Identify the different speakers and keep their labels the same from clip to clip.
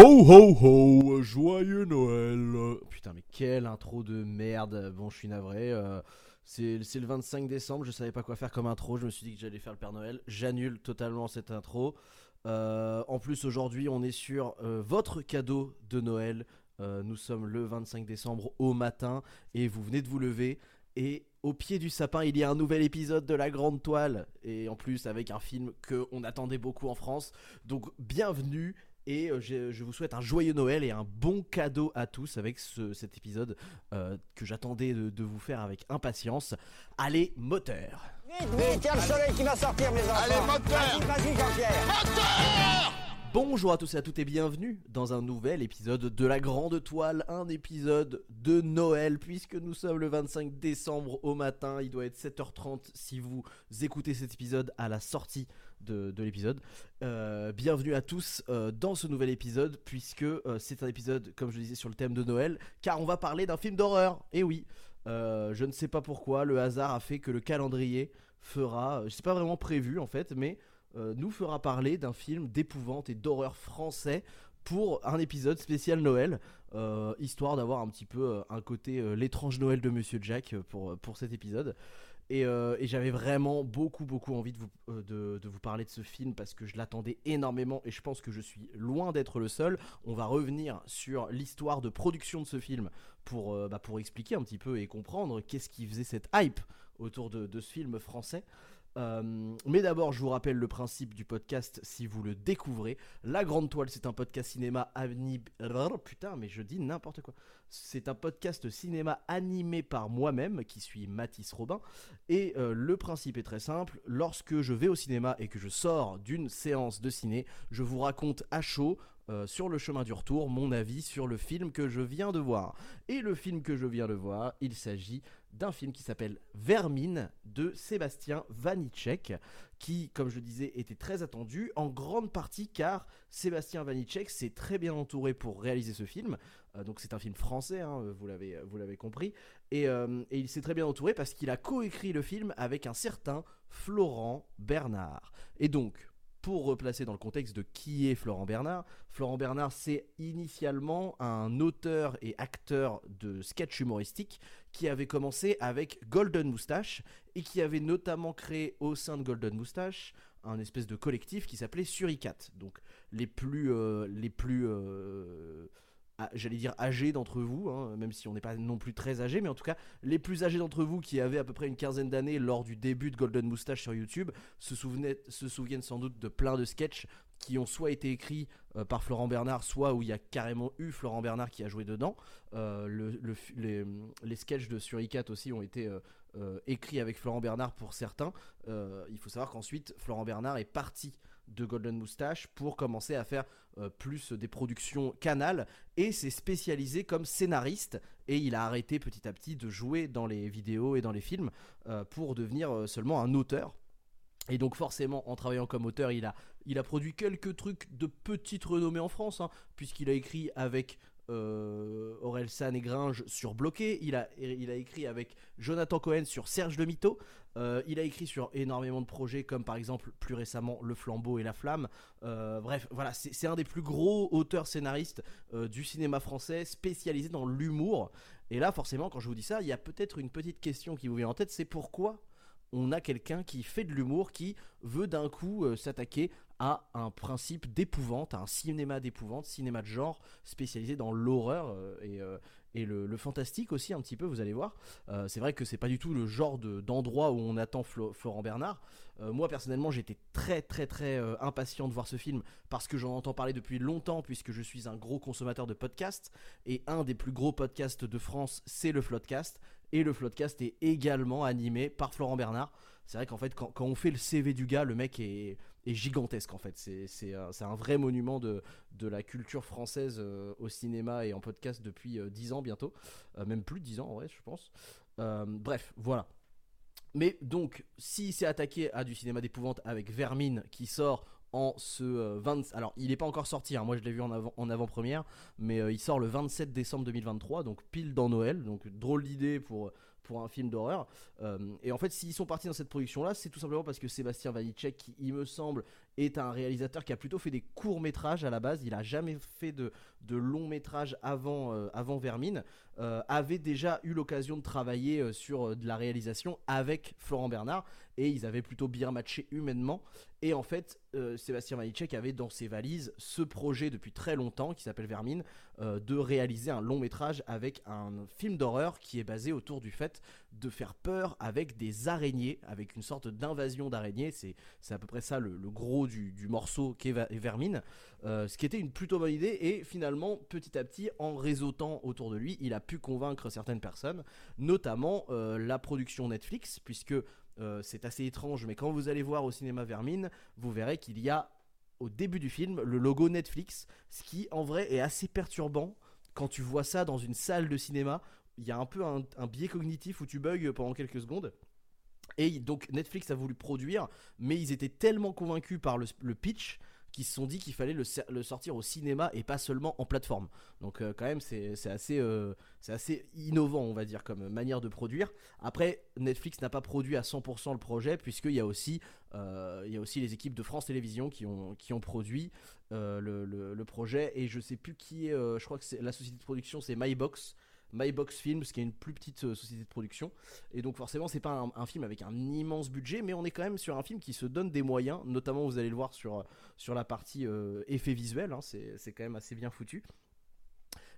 Speaker 1: Ho ho ho, joyeux Noël. Putain, mais quelle intro de merde. Bon, je suis navré. euh, c'est c'est le 25 décembre, je savais pas quoi faire comme intro. Je me suis dit que j'allais faire le Père Noël. J'annule totalement cette intro. Euh, en plus, aujourd'hui, on est sur euh, votre cadeau de Noël. Nous sommes le 25 décembre au matin et vous venez de vous lever. Et au pied du sapin, il y a un nouvel épisode de La Grande Toile. Et en plus, avec un film qu'on attendait beaucoup en France. Donc, bienvenue. Et euh, je, je vous souhaite un joyeux Noël et un bon cadeau à tous avec ce- cet épisode euh, que j'attendais de, de vous faire avec impatience. Allez, moteur
Speaker 2: Vite, vite, il y a le soleil qui va sortir, mes enfants.
Speaker 3: Allez, moteur
Speaker 2: Vas-y, vas-y, Jean-Pierre.
Speaker 1: Bonjour à tous et à toutes et bienvenue dans un nouvel épisode de La Grande Toile, un épisode de Noël puisque nous sommes le 25 décembre au matin, il doit être 7h30 si vous écoutez cet épisode à la sortie de, de l'épisode. Euh, bienvenue à tous euh, dans ce nouvel épisode puisque euh, c'est un épisode comme je disais sur le thème de Noël car on va parler d'un film d'horreur. Et oui, euh, je ne sais pas pourquoi le hasard a fait que le calendrier fera, c'est pas vraiment prévu en fait, mais nous fera parler d'un film d'épouvante et d'horreur français pour un épisode spécial Noël, histoire d'avoir un petit peu un côté l'étrange Noël de Monsieur Jack pour, pour cet épisode. Et, euh, et j'avais vraiment beaucoup beaucoup envie de vous, euh, de, vous parler de ce film parce que je l'attendais énormément et je pense que je suis loin d'être le seul. On va revenir sur l'histoire de production de ce film pour, euh, bah, expliquer un petit peu et comprendre qu'est-ce qui faisait cette hype autour de ce film français. Euh, mais d'abord, je vous rappelle le principe du podcast si vous le découvrez. La Grande Toile, c'est un podcast cinéma animé. Putain, mais je dis n'importe quoi. C'est un podcast cinéma animé par moi-même, qui suis Mathis Robin. Et euh, le principe est très simple. Lorsque je vais au cinéma et que je sors d'une séance de ciné, je vous raconte à chaud. Euh, sur le chemin du retour, mon avis sur le film que je viens de voir. Et le film que je viens de voir, il s'agit d'un film qui s'appelle Vermine de Sébastien Vanitschek, qui, comme je disais, était très attendu, en grande partie car Sébastien Vanitschek s'est très bien entouré pour réaliser ce film. Euh, donc c'est un film français, hein, vous l'avez compris, euh, et il s'est très bien entouré parce qu'il a coécrit le film avec un certain Florent Bernard. Et donc, pour replacer dans le contexte de qui est Florent Bernard, Florent Bernard c'est initialement un auteur et acteur de sketch humoristique qui avait commencé avec Golden Moustache et qui avait notamment créé au sein de Golden Moustache un espèce de collectif qui s'appelait Suricat. Donc les plus, euh, les plus, euh, j'allais dire âgés d'entre vous, hein, même si on n'est pas non plus très âgés, mais en tout cas les plus âgés d'entre vous qui avaient à peu près une quinzaine d'années lors du début de Golden Moustache sur YouTube se, souviennent sans doute de plein de sketchs qui ont soit été écrits euh, par Florent Bernard, soit où il y a carrément eu Florent Bernard qui a joué dedans. Euh, les, sketchs de Suricat aussi ont été euh, écrits avec Florent Bernard pour certains. Il faut savoir qu'ensuite Florent Bernard est parti de Golden Moustache pour commencer à faire euh, plus des productions canal et s'est spécialisé comme scénariste. Et il a arrêté petit à petit de jouer dans les vidéos et dans les films euh, pour devenir euh, seulement un auteur. Et donc forcément, en travaillant comme auteur, il a, il a produit quelques trucs de petite renommée en France, hein, puisqu'il a écrit avec euh, Aurel San et Gringe sur Bloqué, il a, il a écrit avec Jonathan Cohen sur Serge le Mito, euh, il a écrit sur énormément de projets comme par exemple plus récemment Le Flambeau et la Flamme. Euh, bref, voilà, c'est un des plus gros auteurs scénaristes euh, du cinéma français spécialisé dans l'humour. Et là, forcément, quand je vous dis ça, il y a peut-être une petite question qui vous vient en tête, c'est pourquoi on a quelqu'un qui fait de l'humour, qui veut d'un coup s'attaquer à un principe d'épouvante, à un cinéma d'épouvante, cinéma de genre spécialisé dans l'horreur et, et le, fantastique aussi un petit peu, vous allez voir. Euh, c'est vrai que c'est pas du tout le genre de- d'endroit où on attend Flo- Florent Bernard. Euh, moi personnellement j'étais très très très euh, impatient de voir ce film parce que j'en entends parler depuis longtemps puisque je suis un gros consommateur de podcasts et un des plus gros podcasts de France c'est le Floodcast et le Floodcast est également animé par Florent Bernard. C'est vrai qu'en fait quand, on fait le CV du gars le mec est, gigantesque en fait. C'est un, vrai monument de, la culture française euh, au cinéma et en podcast depuis euh, 10 ans bientôt. Euh, même plus de 10 ans en vrai je pense. Euh, bref voilà. Mais donc, s'il s'est attaqué à du cinéma d'épouvante avec Vermine qui sort en ce euh, 20 alors il n'est pas encore sorti hein. moi je l'ai vu en avant en avant-première mais il sort le 27 décembre 2023 donc pile dans Noël donc drôle d'idée pour pour un film d'horreur. Euh, et en fait s'ils sont partis dans cette production là c'est tout simplement parce que Sébastien Vanitschek il me semble est un réalisateur qui a plutôt fait des courts métrages à la base. Il a jamais fait de, de long métrage avant, euh, avant Vermine. Euh, avait déjà eu l'occasion de travailler euh, sur de la réalisation avec Florent Bernard et ils avaient plutôt bien matché humainement. Et en fait, Sébastien Vanitschek avait dans ses valises ce projet depuis très longtemps qui s'appelle Vermine de réaliser un long métrage avec un film d'horreur qui est basé autour du fait de faire peur avec des araignées, avec une sorte d'invasion d'araignées. C'est à peu près ça le, gros du, morceau qu'est Vermine. ce qui était une plutôt bonne idée et finalement petit à petit en réseautant autour de lui il a pu convaincre certaines personnes notamment euh, la production Netflix puisque euh, c'est assez étrange mais quand vous allez voir au cinéma Vermine vous verrez qu'il y a au début du film le logo Netflix ce qui en vrai est assez perturbant quand tu vois ça dans une salle de cinéma il y a un peu un, biais cognitif où tu bugs pendant quelques secondes et donc Netflix a voulu produire, mais ils étaient tellement convaincus par le pitch qui se sont dit qu'il fallait le, sortir au cinéma et pas seulement en plateforme. Donc euh, quand même c'est assez, euh, assez innovant on va dire comme manière de produire. Après Netflix n'a pas produit à 100% le projet puisqu'il y, a aussi, euh, il y a aussi les équipes de France Télévisions qui ont, qui ont produit le, projet et je sais plus qui est, je crois que la société de production c'est MyBox MyBox Films, qui est une plus petite euh, société de production. Et donc forcément, c'est pas un, film avec un immense budget, mais on est quand même sur un film qui se donne des moyens. Notamment, vous allez le voir sur, sur la partie euh, effet visuel. Hein, c'est quand même assez bien foutu.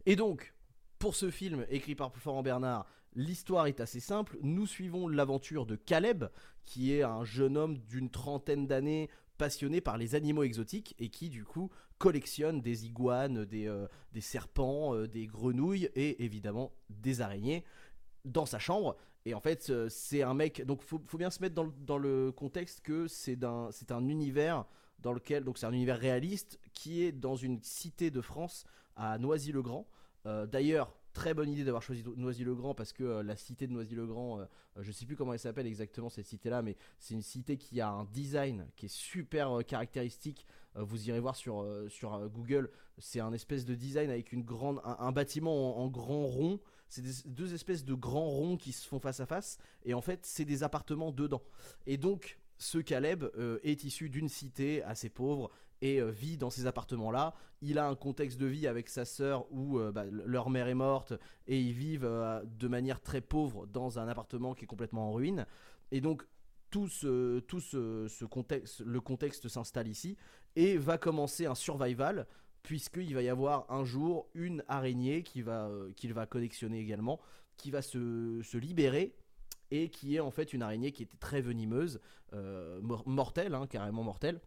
Speaker 1: Et donc, pour ce film écrit par Florent Bernard, l'histoire est assez simple. Nous suivons l'aventure de Caleb, qui est un jeune homme d'une trentaine d'années passionné par les animaux exotiques et qui du coup collectionne des iguanes, des, euh, des serpents, euh, des grenouilles et évidemment des araignées dans sa chambre. Et en fait, euh, c'est un mec. Donc, faut, faut bien se mettre dans, dans le contexte que c'est un, c'est un univers dans lequel. Donc, c'est un univers réaliste qui est dans une cité de France à Noisy-le-Grand. D'ailleurs, très bonne idée d'avoir choisi Noisy-le-Grand parce que euh, la cité de Noisy-le-Grand, euh, euh, je sais plus comment elle s'appelle exactement cette cité-là, mais c'est une cité qui a un design qui est super caractéristique. vous irez voir sur, sur Google, c'est un espèce de design avec une grande, un, bâtiment en, grand rond. C'est deux espèces de grands ronds qui se font face à face, et en fait, c'est des appartements dedans. Et donc, ce Caleb est issu d'une cité assez pauvre et euh, vit dans ces appartements-là. Il a un contexte de vie avec sa sœur où euh, bah, leur mère est morte et ils vivent euh, de manière très pauvre dans un appartement qui est complètement en ruine. Et donc tout ce, tout ce, contexte, le contexte s'installe ici et va commencer un survival puisqu'il va y avoir un jour une araignée qui va, qu'il va collectionner également, qui va se, se, libérer et qui est en fait une araignée qui était très venimeuse, mortelle, hein, carrément mortelle,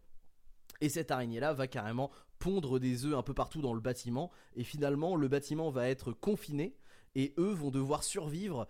Speaker 1: et cette araignée-là va carrément pondre des œufs un peu partout dans le bâtiment. Et finalement, le bâtiment va être confiné. Et eux vont devoir survivre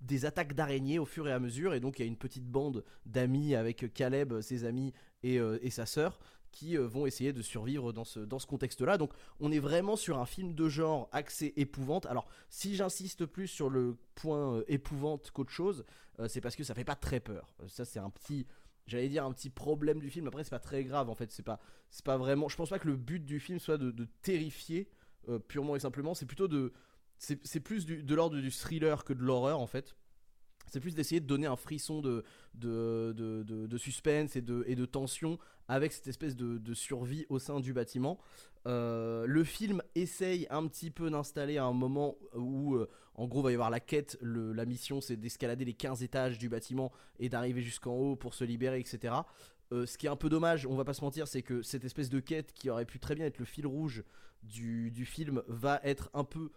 Speaker 1: des attaques d'araignées au fur et à mesure. Et donc, il y a une petite bande d'amis avec Caleb, ses amis et, euh, sa sœur qui euh, vont essayer de survivre dans ce, dans ce contexte-là. Donc on est vraiment sur un film de genre axé épouvante. Alors si j'insiste plus sur le point euh, épouvante qu'autre chose, c'est parce que ça fait pas très peur. Ça c'est un petit j'allais dire un petit problème du film. Après c'est pas très grave en fait. C'est pas c'est pas vraiment je pense pas que le but du film soit de, terrifier euh, purement et simplement. C'est plutôt de c'est plus de l'ordre du thriller que de l'horreur en fait c'est plus d'essayer de donner un frisson de, de, de, suspense et de, tension avec cette espèce de, survie au sein du bâtiment. Euh, le film essaye un petit peu d'installer un moment où, euh, en gros, va y avoir la quête. la mission, c'est d'escalader les 15 étages du bâtiment et d'arriver jusqu'en haut pour se libérer, etc. Euh, ce qui est un peu dommage, on va pas se mentir, c'est que cette espèce de quête qui aurait pu très bien être le fil rouge du film va être un peu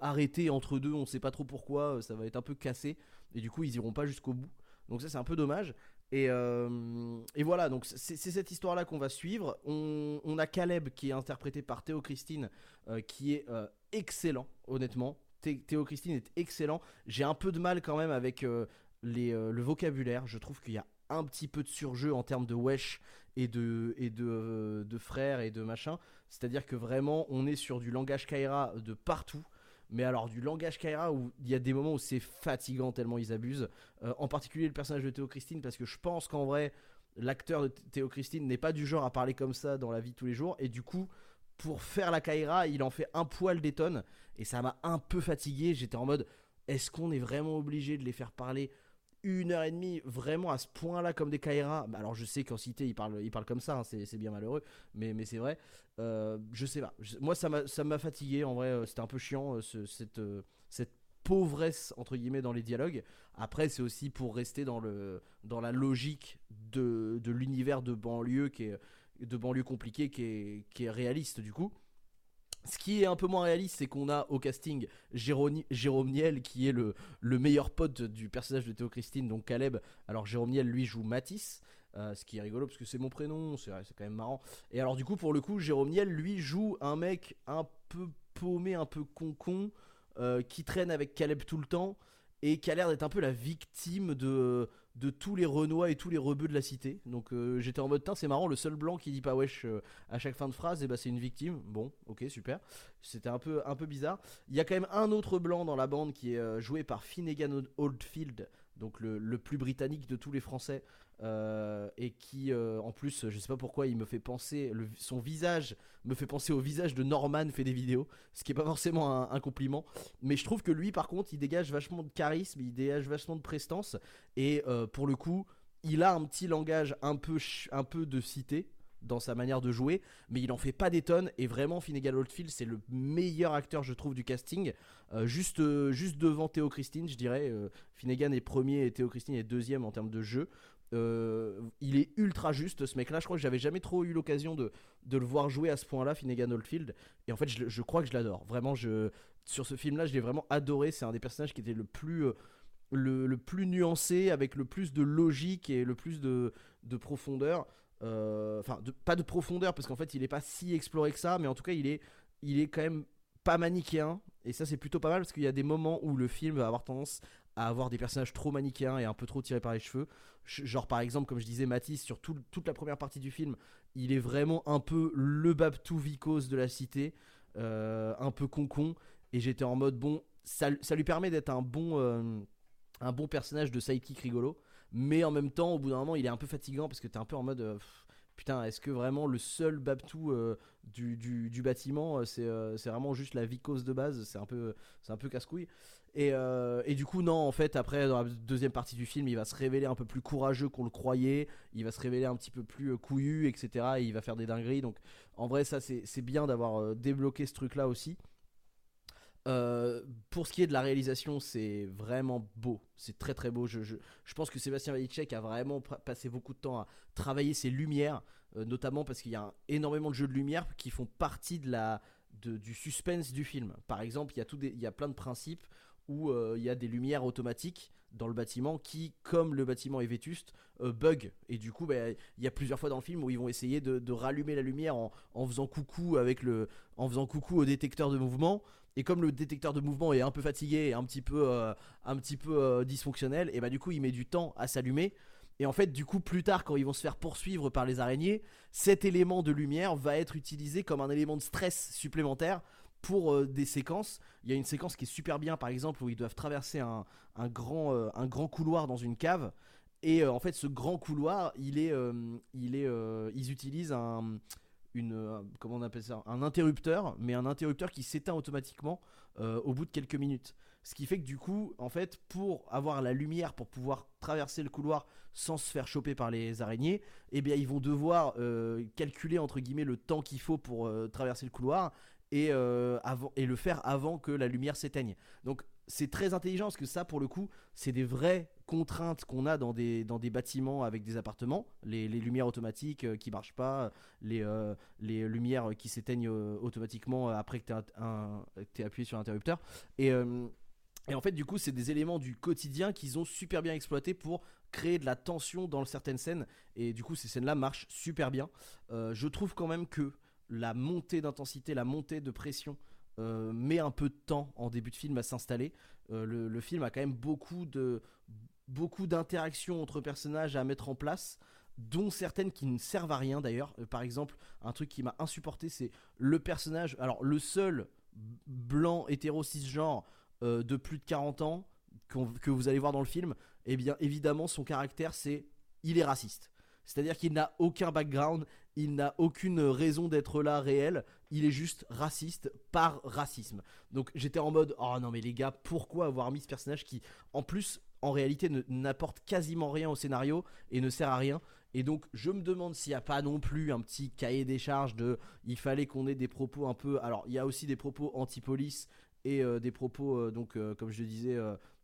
Speaker 1: arrêtée entre deux. On sait pas trop pourquoi, ça va être un peu cassé et du coup, ils iront pas jusqu'au bout. Donc ça, c'est un peu dommage. Euh, et, voilà, donc c'est cette histoire-là qu'on va suivre. On, a Caleb qui est interprété par Théo Christine, euh, qui est euh, excellent, honnêtement. Théo Christine est excellent. J'ai un peu de mal quand même avec les, le vocabulaire. Je trouve qu'il y a un petit peu de surjeu en termes de wesh et de, et de, de frères et de machin. C'est-à-dire que vraiment, on est sur du langage Kaira de partout mais alors du langage Kaira où il y a des moments où c'est fatigant tellement ils abusent. Euh, en particulier le personnage de Théo Christine parce que je pense qu'en vrai l'acteur de Théo Christine n'est pas du genre à parler comme ça dans la vie tous les jours et du coup pour faire la Kaira il en fait un poil des tonnes et ça m'a un peu fatigué. J'étais en mode est-ce qu'on est vraiment obligé de les faire parler une heure et demie vraiment à ce point-là comme des Kaira. Bah, alors je sais qu'en cité ils parlent, ils comme ça, hein, c'est bien malheureux, mais, mais c'est vrai. Euh, je sais pas. moi ça m'a fatigué en vrai. Euh, c'était un peu chiant euh, cette, cette pauvresse entre guillemets dans les dialogues. Après c'est aussi pour rester dans, le, dans la logique de, de l'univers de banlieue qui est de banlieue compliqué qui est, qui est réaliste du coup. Ce qui est un peu moins réaliste, c'est qu'on a au casting Jérôme, Niel, qui est le, le, meilleur pote du personnage de Théo Christine, donc Caleb. Alors Jérôme Niel, lui, joue Matisse, euh, ce qui est rigolo parce que c'est mon prénom, c'est quand même marrant. Et alors du coup, pour le coup, Jérôme Niel, lui, joue un mec un peu paumé, un peu con-con, euh, qui traîne avec Caleb tout le temps, et qui a l'air d'être un peu la victime de de tous les Renois et tous les rebeux de la cité. Donc euh, j'étais en mode, c'est marrant, le seul blanc qui dit pas wesh euh, à chaque fin de phrase, et eh ben, c'est une victime. Bon, ok, super. C'était un peu, un peu bizarre. Il y a quand même un autre blanc dans la bande qui est euh, joué par Finnegan Oldfield, donc le, plus britannique de tous les Français, euh, et qui, euh, en plus, je sais pas pourquoi, il me fait penser, son visage me fait penser au visage de Norman fait des vidéos, ce qui est pas forcément un, compliment, mais je trouve que lui, par contre, il dégage vachement de charisme, il dégage vachement de prestance, et euh, pour le coup, il a un petit langage un peu, un peu de cité, dans sa manière de jouer, mais il en fait pas des tonnes. Et vraiment, Finnegan Oldfield, c'est le meilleur acteur, je trouve, du casting. juste, juste devant Théo Christine, je dirais. Finnegan est premier et Théo Christine est deuxième en termes de jeu. Euh, il est ultra juste ce mec là je crois que j'avais jamais trop eu l'occasion de, le voir jouer à ce point là Finnegan Oldfield. Et en fait je, crois que je l'adore. Vraiment je, sur ce film là je l'ai vraiment adoré. C'est un des personnages qui était le plus euh, le, plus nuancé avec le plus de logique et le plus de, profondeur. Euh, enfin pas de profondeur parce qu'en fait il est pas si exploré que ça mais en tout cas il est il est quand même pas manichéen. Et ça c'est plutôt pas mal parce qu'il y a des moments où le film va avoir tendance à avoir des personnages trop manichéens et un peu trop tirés par les cheveux. Genre par exemple, comme je disais, Matisse, sur toute la première partie du film, il est vraiment un peu le Babtou Vicos de la cité, euh, un peu con-con. Et j'étais en mode, bon, ça, lui permet d'être un bon, euh, un bon personnage de sidekick rigolo. Mais en même temps, au bout d'un moment, il est un peu fatigant parce que t'es un peu en mode... Euh, putain, est-ce que vraiment le seul Babtou du, bâtiment, c'est vraiment juste la vicose de base? C'est un peu, un peu casse-couille. Euh, et, du coup, non, en fait, après, dans la deuxième partie du film, il va se révéler un peu plus courageux qu'on le croyait. Il va se révéler un petit peu plus euh, couillu, etc. Et il va faire des dingueries. Donc, en vrai, ça, c'est bien d'avoir euh, débloqué ce truc-là aussi. pour ce qui est de la réalisation, c'est vraiment beau. C'est très très beau. Je, pense que Sébastien Valicek a vraiment passé beaucoup de temps à travailler ses lumières, notamment parce qu'il y a énormément de jeux de lumière qui font partie du suspense du film. Par exemple, il y a plein de principes où euh, il y a des lumières automatiques dans le bâtiment qui, comme le bâtiment est vétuste, euh, bug. Et du coup, bah, il y a plusieurs fois dans le film où ils vont essayer de, rallumer la lumière en, faisant coucou avec le, en faisant coucou au détecteur de mouvement. Et comme le détecteur de mouvement est un peu fatigué et un petit peu, euh, un petit peu dysfonctionnel, et bah du coup il met du temps à s'allumer. Et en fait, du coup, plus tard, quand ils vont se faire poursuivre par les araignées, cet élément de lumière va être utilisé comme un élément de stress supplémentaire pour euh, des séquences. Il y a une séquence qui est super bien, par exemple, où ils doivent traverser un, grand, euh, un grand couloir dans une cave. Et euh, en fait, ce grand couloir, il est, il est, ils utilisent un, comment on appelle ça, un interrupteur, mais un interrupteur qui s'éteint automatiquement au bout de quelques minutes. Ce qui fait que du coup, en fait, pour avoir la lumière, pour pouvoir traverser le couloir sans se faire choper par les araignées, eh bien, ils vont devoir calculer entre guillemets le temps qu'il faut pour traverser le couloir et, euh, et le faire avant que la lumière s'éteigne. Donc c'est très intelligent parce que ça, pour le coup, c'est des vraies contraintes qu'on a dans des, dans des bâtiments avec des appartements. Les, lumières automatiques euh, qui marchent pas, les, euh, les lumières qui s'éteignent automatiquement après que tu as appuyé sur l'interrupteur. Et, et en fait, du coup, c'est des éléments du quotidien qu'ils ont super bien exploité pour créer de la tension dans certaines scènes. Et du coup, ces scènes-là marchent super bien. je trouve quand même que la montée d'intensité, la montée de pression euh, met un peu de temps en début de film à s'installer. Euh, le, film a quand même beaucoup de beaucoup d'interactions entre personnages à mettre en place, dont certaines qui ne servent à rien d'ailleurs. Euh, par exemple, un truc qui m'a insupporté, c'est le personnage. Alors le seul blanc hétéro cisgenre de plus de 40 ans que vous allez voir dans le film, eh bien évidemment son caractère c'est il est raciste. C'est-à-dire qu'il n'a aucun background, il n'a aucune raison d'être là réel, il est juste raciste par racisme. Donc j'étais en mode oh non mais les gars, pourquoi avoir mis ce personnage qui en plus en réalité n'apporte quasiment rien au scénario et ne sert à rien. Et donc je me demande s'il n'y a pas non plus un petit cahier des charges de il fallait qu'on ait des propos un peu... Alors il y a aussi des propos anti-police et euh, des propos, euh, donc euh, comme je le disais,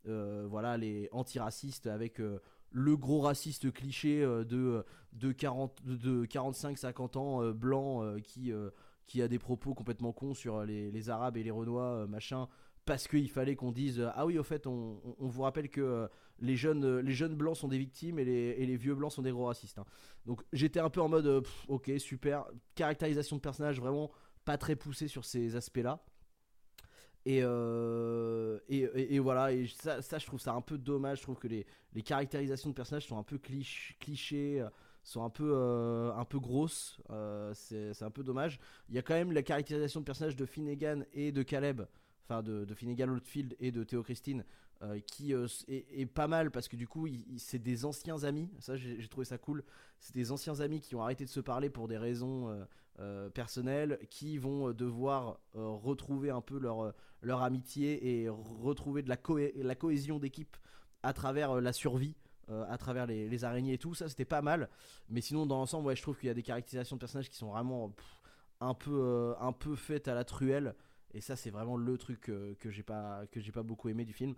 Speaker 1: voilà, les antiracistes avec le gros raciste cliché de, de, 40, de 45-50 ans blanc qui, a des propos complètement cons sur les, Arabes et les Renois, machin parce qu'il fallait qu'on dise ah oui au fait on, vous rappelle que euh, les jeunes euh, blancs sont des victimes et les, vieux blancs sont des gros racistes hein. donc j'étais un peu en mode euh, ok super caractérisation de personnage vraiment pas très poussée sur ces aspects là et, et, voilà et ça, je trouve ça un peu dommage je trouve que les, caractérisations de personnages sont un peu clichés sont un peu, un peu grosses c'est un peu dommage il y a quand même la caractérisation de personnages de Finnegan et de Caleb enfin de, de Finnegan Oldfield et de Théo Christine, euh, qui euh, est, pas mal parce que du coup, c'est des anciens amis. Ça, j'ai trouvé ça cool. C'est des anciens amis qui ont arrêté de se parler pour des raisons euh, personnelles, qui vont devoir retrouver un peu leur, leur amitié et retrouver de la, cohésion d'équipe à travers la survie. à travers les, araignées et tout ça c'était pas mal mais sinon dans l'ensemble je trouve qu'il y a des caractérisations de personnages qui sont vraiment un peu un faites à la truelle et ça, c'est vraiment le truc euh, que j'ai pas que j'ai pas beaucoup aimé du film.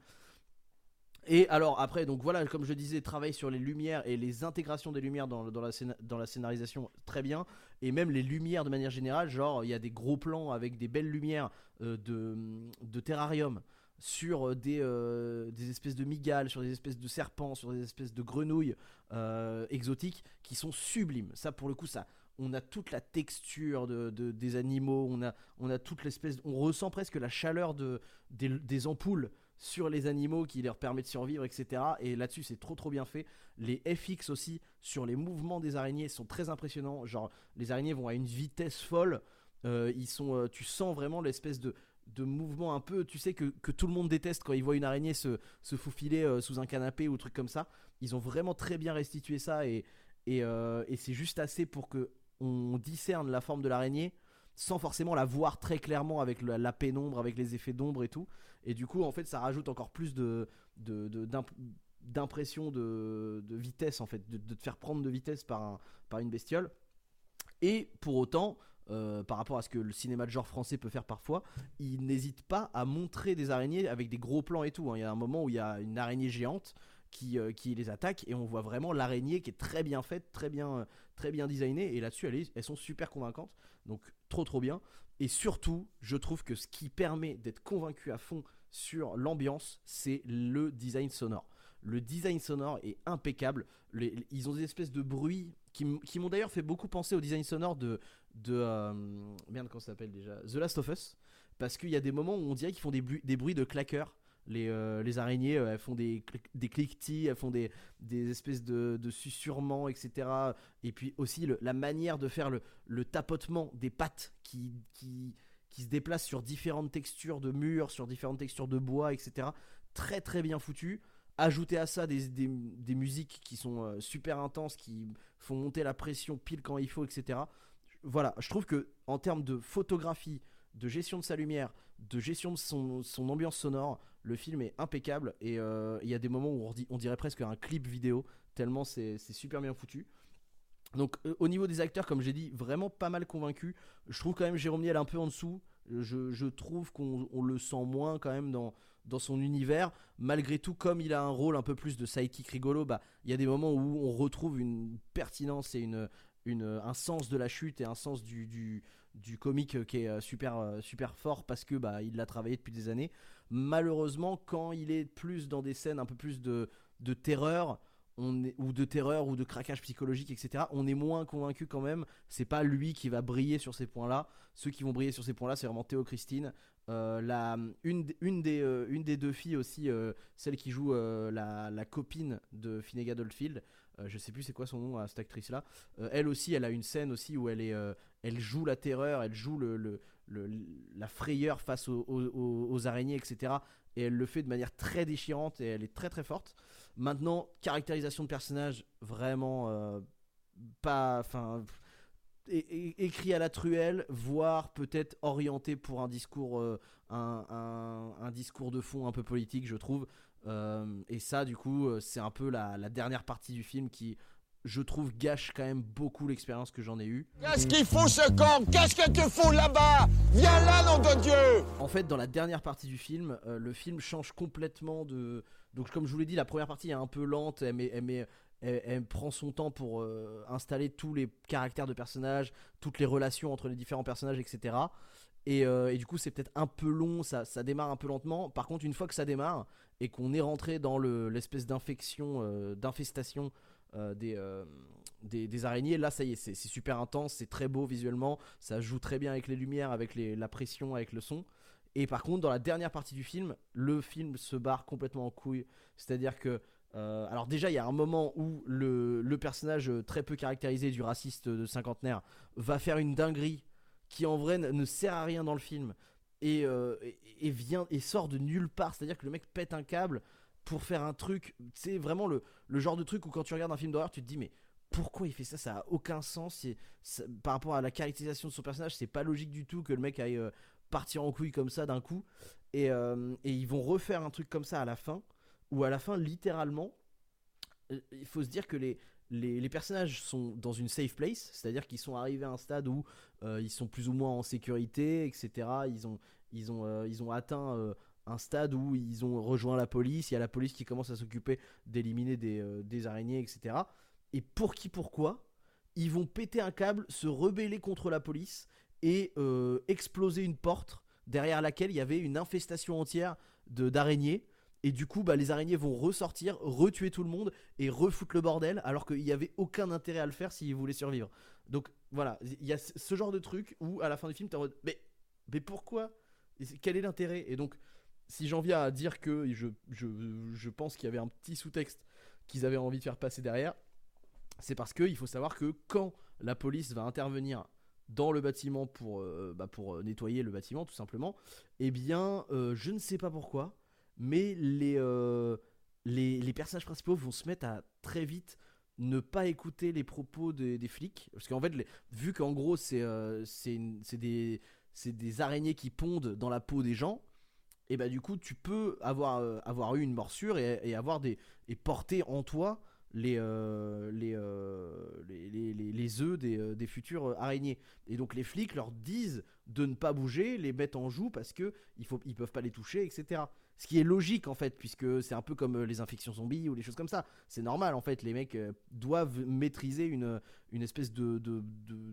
Speaker 1: Et alors après, donc voilà, comme je disais, travail sur les lumières et les intégrations des lumières dans, la, scénarisation, très bien. Et même les lumières de manière générale, genre il y a des gros plans avec des belles lumières euh, de, terrarium sur des, euh, des espèces de migales, sur des espèces de serpents, sur des espèces de grenouilles exotiques qui sont sublimes. Ça pour le coup, ça on a toute la texture de, des animaux, on a, toute l'espèce, on ressent presque la chaleur de, des, ampoules sur les animaux qui leur permet de survivre, etc. Et là-dessus, c'est trop trop bien fait. Les FX aussi sur les mouvements des araignées sont très impressionnants. Genre, les araignées vont à une vitesse folle. Euh, euh, tu sens vraiment l'espèce de, mouvement un peu, tu sais que, tout le monde déteste quand ils voient une araignée se, se faufiler euh, sous un canapé ou truc comme ça. Ils ont vraiment très bien restitué ça et, et, et c'est juste assez pour que on discerne la forme de l'araignée sans forcément la voir très clairement avec la, pénombre, avec les effets d'ombre et tout. Et du coup, en fait, ça rajoute encore plus de, d'impression de, vitesse, en fait, de, te faire prendre de vitesse par, une bestiole. Et pour autant, euh, par rapport à ce que le cinéma de genre français peut faire parfois, il n'hésite pas à montrer des araignées avec des gros plans et tout. Hein. Il y a un moment où il y a une araignée géante euh, qui, les attaque et on voit vraiment l'araignée qui est très bien faite, très bien, très bien designée et là-dessus elles, elles, sont super convaincantes donc trop trop bien. Et surtout je trouve que ce qui permet d'être convaincu à fond sur l'ambiance c'est le design sonore. Le design sonore est impeccable. Ils ont des espèces de bruits qui, m'ont d'ailleurs fait beaucoup penser au design sonore de, de euh, merde comment ça s'appelle déjà? The Last of Us. Parce qu'il y a des moments où on dirait qu'ils font des, des bruits de claqueurs les, euh, les araignées, euh, elles font des, des cliquetis, elles font des, des espèces de, de susurrements, etc. Et puis aussi la manière de faire le, le tapotement des pattes qui, qui, qui, se déplacent sur différentes textures de murs, sur différentes textures de bois, etc. Très très bien foutu. Ajouter à ça des, des, des musiques qui sont euh, super intenses, qui font monter la pression pile quand il faut, etc. Voilà, je trouve que en termes de photographie, de gestion de sa lumière, de gestion de son, ambiance sonore, le film est impeccable et euh, il y a des moments où on, dirait presque un clip vidéo, tellement c'est super bien foutu. Donc euh, au niveau des acteurs, comme j'ai dit, vraiment pas mal convaincu. Je trouve quand même Jérôme Niel un peu en dessous. Je, trouve qu'on le sent moins quand même dans, dans son univers. Malgré tout, comme il a un rôle un peu plus de sidekick rigolo, bah il y a des moments où on retrouve une pertinence et une, un sens de la chute et un sens du, du, du comique qui est euh, super, super fort parce que bah, il l'a travaillé depuis des années. Malheureusement, quand il est plus dans des scènes un peu plus de, de terreur, on est, ou de terreur ou de craquage psychologique, etc., on est moins convaincu quand même. C'est pas lui qui va briller sur ces points-là. Ceux qui vont briller sur ces points-là, c'est vraiment Théo Christine. Euh, la, une, une, des, euh, une des deux filles aussi, euh, celle qui joue la, la, copine de Finnegan Oldfield, je sais plus c'est quoi son nom à cette actrice là. elle aussi, elle a une scène aussi où elle est, elle joue la terreur, elle joue le, le, la frayeur face aux, araignées, etc. Et elle le fait de manière très déchirante et elle est très très forte. Maintenant, caractérisation de personnage vraiment pas, écrit à la truelle, voire peut-être orienté pour un discours, euh, un, discours de fond un peu politique, je trouve. Euh, et ça, du coup, euh, c'est un peu la, la dernière partie du film qui, je trouve, gâche quand même beaucoup l'expérience que j'en ai eue.
Speaker 2: Qu'est-ce qu'il faut ce camp Qu'est-ce que tu fous là-bas? Viens là, nom de Dieu
Speaker 1: En fait, dans la dernière partie du film, euh, le film change complètement de. Donc, comme je vous l'ai dit, la première partie est un peu lente. Elle, met- elle met- elle- prend son temps pour euh, installer tous les caractères de personnages, toutes les relations entre les différents personnages, etc. Et, euh, et du coup, c'est peut-être un peu long, ça, démarre un peu lentement. Par contre, une fois que ça démarre et qu'on est rentré dans le- l'espèce d'infection, euh, d'infestation des, araignées, là, ça y est, c'est super intense, c'est très beau visuellement, ça joue très bien avec les lumières, avec la pression, avec le son. Et par contre, dans la dernière partie du film, le film se barre complètement en couille. C'est-à-dire que. Euh, alors, déjà, il y a un moment où le, personnage très peu caractérisé du raciste de cinquantenaire va faire une dinguerie qui en vrai ne sert à rien dans le film et, euh, et, vient et sort de nulle part. C'est-à-dire que le mec pète un câble pour faire un truc. C'est vraiment le, genre de truc où quand tu regardes un film d'horreur, tu te dis mais pourquoi il fait ça? Ça a aucun sens. Par rapport à la caractérisation de son personnage, c'est pas logique du tout que le mec aille euh, partir en couille comme ça d'un coup. Et ils vont refaire un truc comme ça à la fin, où à la fin, littéralement, euh, il faut se dire que les, les, personnages sont dans une safe place, c'est-à-dire qu'ils sont arrivés à un stade où euh, ils sont plus ou moins en sécurité, etc. Ils ont, ils ont, euh, ils ont atteint un stade où ils ont rejoint la police, il y a la police qui commence à s'occuper d'éliminer des, des araignées, etc. Et pour qui, pourquoi Ils vont péter un câble, se rebeller contre la police et exploser une porte derrière laquelle il y avait une infestation entière d'araignées. Et du coup, bah, les araignées vont ressortir, retuer tout le monde et refoutre le bordel, alors qu'il n'y avait aucun intérêt à le faire s'ils voulaient survivre. Donc voilà, il y a ce genre de truc où à la fin du film, t'es en mode, mais, mais pourquoi? Quel est l'intérêt? Et donc, si j'en viens à dire que je, je, je pense qu'il y avait un petit sous-texte qu'ils avaient envie de faire passer derrière, c'est parce qu'il faut savoir que quand la police va intervenir dans le bâtiment pour, euh, bah, pour euh, nettoyer le bâtiment tout simplement, eh bien euh, je ne sais pas pourquoi, mais les, euh, les, les personnages principaux vont se mettre à très vite ne pas écouter les propos des, flics, parce qu'en fait, vu qu'en gros c'est euh, des, des araignées qui pondent dans la peau des gens, et bah du coup tu peux avoir, euh, avoir eu une morsure et, avoir des et porter en toi les, euh, les, les, les, les- œufs des, des futures euh, araignées. Et donc les flics leur disent de ne pas bouger, les mettent en joue parce que il faut, ils peuvent pas les toucher, etc. Ce qui est logique en fait, puisque c'est un peu comme euh, les infections zombies ou les choses comme ça. C'est normal en fait, les mecs euh, doivent maîtriser une, une espèce de,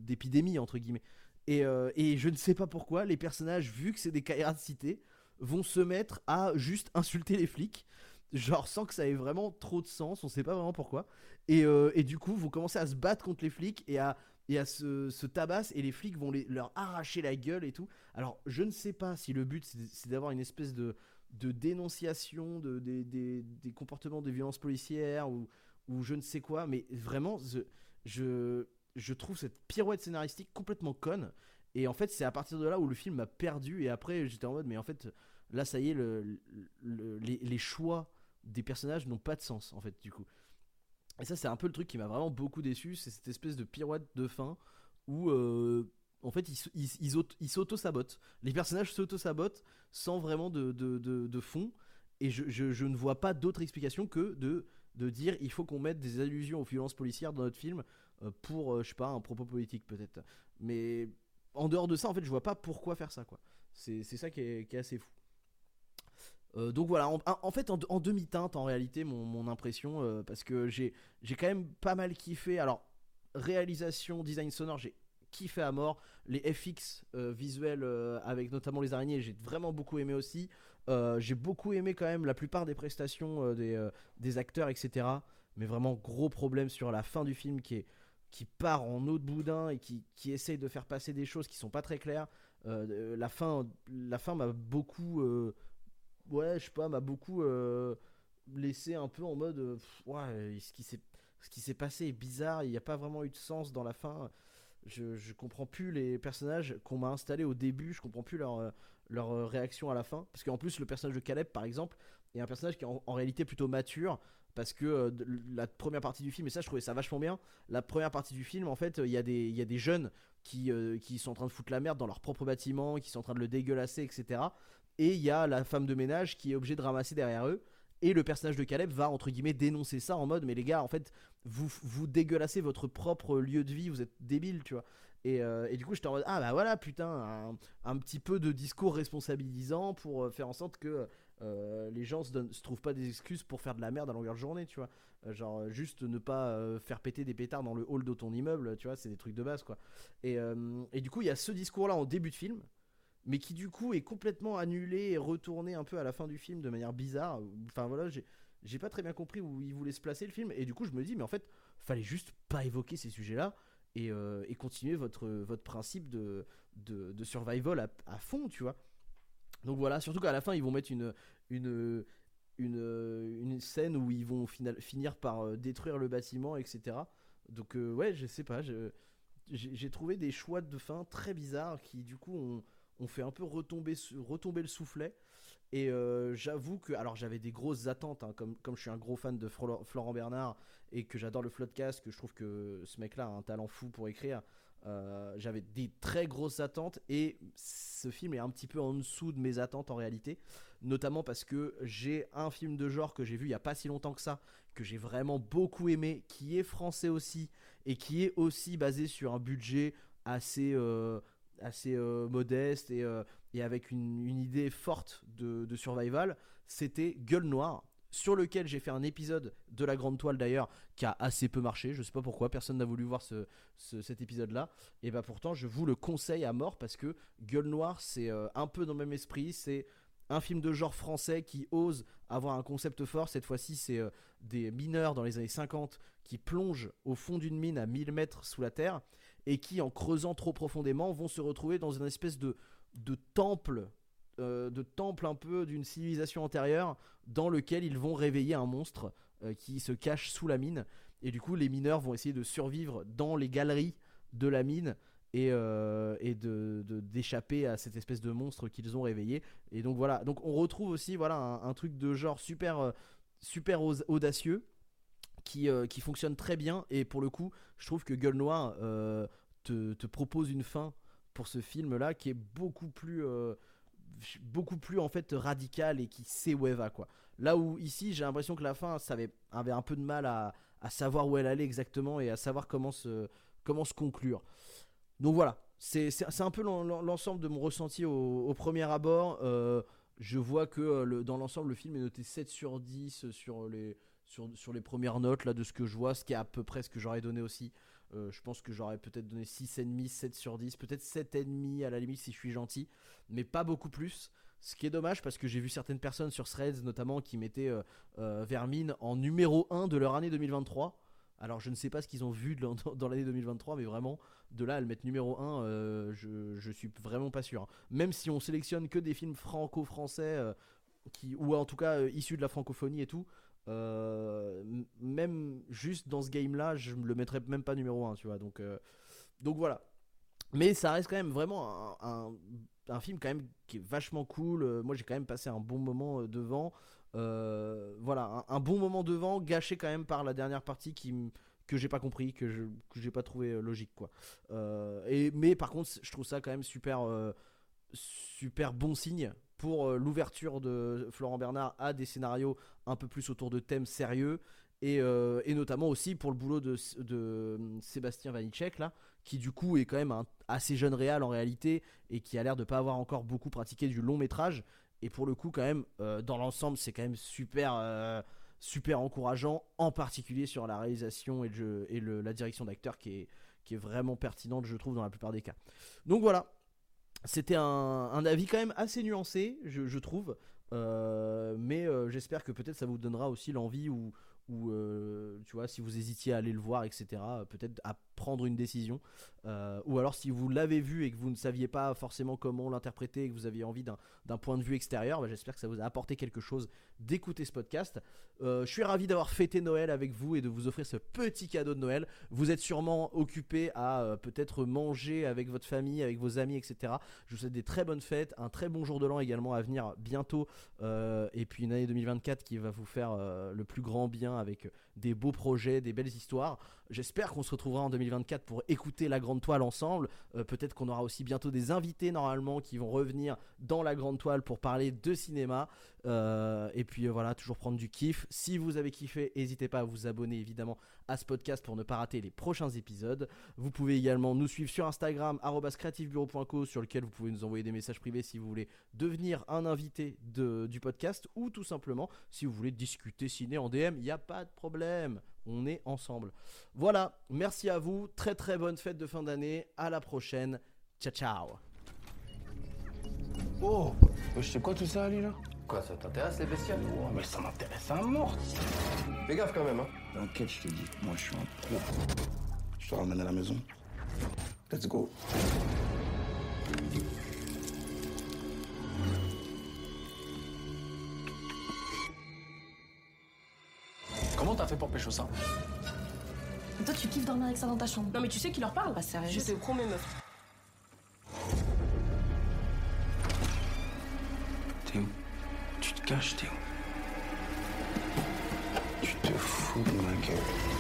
Speaker 1: d'épidémie entre guillemets. Et, euh, et je ne sais pas pourquoi, les personnages, vu que c'est des caïras de cité, vont se mettre à juste insulter les flics genre sans que ça ait vraiment trop de sens, on sait pas vraiment pourquoi. Et, euh, et du coup, vont commencer à se battre contre les flics et à, et à se, se tabasser, et les flics vont leur arracher la gueule et tout. Alors, je ne sais pas si le but c'est d'avoir une espèce de, de dénonciation de, des, des- des comportements de violence policière ou, ou je ne sais quoi, mais vraiment, je, je, trouve cette pirouette scénaristique complètement conne. Et en fait, c'est à partir de là où le film m'a perdu. Et après, j'étais en mode, mais en fait, là, ça y est, le- les, les choix des personnages n'ont pas de sens en fait du coup. Et ça c'est un peu le truc qui m'a vraiment beaucoup déçu, c'est cette espèce de pirouette de fin où euh, en fait ils s'auto-sabotent. Les personnages s'auto-sabotent sans vraiment de, fond et je, ne vois pas d'autre explication que de, dire il faut qu'on mette des allusions aux violences policières dans notre film euh, pour euh, je sais pas un propos politique peut-être. Mais en dehors de ça en fait je vois pas pourquoi faire ça. C'est ça qui est, assez fou. Euh, donc voilà, en, fait en, demi-teinte en réalité mon, impression parce que j'ai quand même pas mal kiffé. Alors réalisation, design sonore, j'ai kiffé à mort. Les FX euh, visuels euh, avec notamment les araignées, j'ai vraiment beaucoup aimé aussi. Euh, j'ai beaucoup aimé quand même la plupart des prestations des, acteurs, etc. Mais vraiment gros problème sur la fin du film qui est qui part en eau de boudin et qui, qui essaye de faire passer des choses qui sont pas très claires. La fin, la fin m'a beaucoup, ouais, je sais pas, m'a beaucoup laissé un peu en mode, ouais, ce qui s'est, ce qui s'est passé est bizarre. Il n'y a pas vraiment eu de sens dans la fin. Je, comprends plus les personnages qu'on m'a installés au début. Je comprends plus leur, euh, euh, réaction à la fin. Parce qu'en plus, le personnage de Caleb, par exemple, est un personnage qui est en, réalité plutôt mature. Parce que euh, la première partie du film, et ça je trouvais ça vachement bien, la première partie du film, en fait, il y, a des- jeunes qui sont en train de foutre la merde dans leur propre bâtiment, qui sont en train de le dégueulasser, etc. Et il y a la femme de ménage qui est obligée de ramasser derrière eux. Et le personnage de Caleb va entre guillemets dénoncer ça en mode mais les gars en fait vous vous dégueulassez votre propre lieu de vie, vous êtes débiles tu vois. Et, euh, et, du coup, j'étais en mode Ah bah voilà, putain, un, petit peu de discours responsabilisant pour euh, faire en sorte que euh, les gens se, se trouvent pas des excuses pour faire de la merde à longueur de journée, tu vois. Genre, juste ne pas faire péter des pétards dans le hall de ton immeuble, tu vois, c'est des trucs de base, quoi. Et, et du coup, il y a ce discours-là en début de film, mais qui du coup est complètement annulé et retourné un peu à la fin du film de manière bizarre. Enfin voilà, j'ai. Pas très bien compris où il voulait se placer le film, et du coup je me dis, mais en fait, fallait juste pas évoquer ces sujets-là, et, euh, et, continuer votre, votre principe de, de, survival à, à, fond, tu vois. Donc voilà, surtout qu'à la fin, ils vont mettre une, une, une, une scène où ils vont final, finir par euh, détruire le bâtiment, etc. Donc euh, ouais, je sais pas, j'ai trouvé des choix de fin très bizarres qui du coup ont, ont fait un peu retomber, le soufflet. Et euh, j'avoue que, alors j'avais des grosses attentes, hein, comme, je suis un gros fan de Florent Bernard et que j'adore le Floodcast, que je trouve que ce mec-là a un talent fou pour écrire. Euh, j'avais des très grosses attentes et ce film est un petit peu en dessous de mes attentes en réalité, notamment parce que j'ai un film de genre que j'ai vu il y a pas si longtemps que ça, que j'ai vraiment beaucoup aimé, qui est français aussi et qui est aussi basé sur un budget assez euh, assez euh, modeste et, euh, et, avec une, une idée forte de, survival, c'était Gueule Noire sur lequel j'ai fait un épisode de la grande toile d'ailleurs qui a assez peu marché. Je sais pas pourquoi, personne n'a voulu voir ce, ce, cet épisode-là. Et bah pourtant, je vous le conseille à mort parce que Gueule Noire, c'est euh, un peu dans le même esprit. C'est un film de genre français qui ose avoir un concept fort. Cette fois-ci, c'est des mineurs dans les années 50 qui plongent au fond d'une mine à 1000 mètres sous la terre et qui, en creusant trop profondément, vont se retrouver dans une espèce de, de temple euh, de temple un peu d'une civilisation antérieure dans lequel ils vont réveiller un monstre euh, qui se cache sous la mine. Et du coup les mineurs vont essayer de survivre dans les galeries de la mine et, euh, d'échapper à cette espèce de monstre qu'ils ont réveillé. Et donc voilà. Donc on retrouve aussi voilà un, un truc de genre super super audacieux qui, euh, qui fonctionne très bien et pour le coup je trouve que Gueule Noire te, te, propose une fin pour ce film là qui est beaucoup plus beaucoup plus en fait radical et qui sait où elle va quoi. Là où ici j'ai l'impression que la fin avait, avait un peu de mal à, à, savoir où elle allait exactement et à savoir comment se, comment se conclure. Donc voilà, c'est un peu l'ensemble de mon ressenti au, au premier abord. Euh, je vois que le, dans l'ensemble le film est noté 7 sur 10 sur les, sur, les premières notes là de ce que je vois, ce qui est à peu près ce que j'aurais donné aussi. Euh, je pense que j'aurais peut-être donné 6,5, 7 sur 10, peut-être 7,5 à la limite si je suis gentil, mais pas beaucoup plus. Ce qui est dommage parce que j'ai vu certaines personnes sur Threads notamment qui mettaient euh, euh, Vermine en numéro 1 de leur année 2023. Alors je ne sais pas ce qu'ils ont vu dans, l'année 2023, mais vraiment, de là à le mettre numéro 1, euh, je, je suis vraiment pas sûr. Même si on sélectionne que des films franco-français, ou en tout cas issus de la francophonie et tout, même juste dans ce game là je me le mettrais même pas numéro 1 tu vois donc euh, donc voilà. Mais ça reste quand même vraiment un, film quand même qui est vachement cool. Euh, moi j'ai quand même passé un bon moment devant. Euh, voilà un, bon moment devant gâché quand même par la dernière partie qui que j'ai pas compris que j'ai pas trouvé logique quoi. Mais par contre je trouve ça quand même super super bon signe pour euh, l'ouverture de Florent Bernard à des scénarios un peu plus autour de thèmes sérieux et, euh, et notamment aussi pour le boulot de, de Sébastien Vanitschek là qui du coup est quand même un assez jeune réal en réalité et qui a l'air de pas avoir encore beaucoup pratiqué du long métrage. Et pour le coup quand même euh, dans l'ensemble c'est quand même super euh, super encourageant en particulier sur la réalisation et, le et la direction d'acteur qui est, qui est vraiment pertinente je trouve dans la plupart des cas. Donc voilà c'était un, avis quand même assez nuancé, je, je trouve. Euh, mais euh, j'espère que peut-être ça vous donnera aussi l'envie ou, ou euh, tu vois, si vous hésitiez à aller le voir, etc., peut-être à prendre une décision. Euh, ou alors si vous l'avez vu et que vous ne saviez pas forcément comment l'interpréter et que vous aviez envie d'un point de vue extérieur, bah, j'espère que ça vous a apporté quelque chose d'écouter ce podcast. Euh, je suis ravi d'avoir fêté Noël avec vous et de vous offrir ce petit cadeau de Noël. Vous êtes sûrement occupé à euh, peut-être manger avec votre famille, avec vos amis, etc. Je vous souhaite des très bonnes fêtes, un très bon jour de l'an également à venir bientôt, euh, et puis une année 2024 qui va vous faire euh, le plus grand bien avec des beaux projets, des belles histoires. J'espère qu'on se retrouvera en 2024 pour écouter la grande toile ensemble. Euh, peut-être qu'on aura aussi bientôt des invités normalement qui vont revenir dans la grande toile pour parler de cinéma. Euh, et puis euh, voilà, toujours prendre du kiff. Si vous avez kiffé, n'hésitez pas à vous abonner évidemment à ce podcast pour ne pas rater les prochains épisodes. Vous pouvez également nous suivre sur Instagram, creativebureau.co, sur lequel vous pouvez nous envoyer des messages privés si vous voulez devenir un invité du podcast ou tout simplement si vous voulez discuter ciné en DM, il n'y a pas de problème. On est ensemble. Voilà, merci à vous. Très très bonne fête de fin d'année. À la prochaine. Ciao ciao.
Speaker 3: Oh, je sais quoi tout ça, Ali, là?
Speaker 4: Quoi, ça t'intéresse les bestioles?
Speaker 3: Oh, mais ça m'intéresse à mort
Speaker 4: Fais gaffe quand même, hein.
Speaker 3: T'inquiète, je te dis, moi je suis un pro. Je te ramène à la maison. Let's go.
Speaker 5: Comment t'as fait pour pécho ça
Speaker 6: Toi, tu kiffes dormir avec ça dans ta chambre.
Speaker 7: Non mais tu sais qui leur parle
Speaker 6: Bah, sérieux.
Speaker 7: Je te promets meuf.
Speaker 3: Théo, tu te caches, Théo. Tu te fous de ma gueule.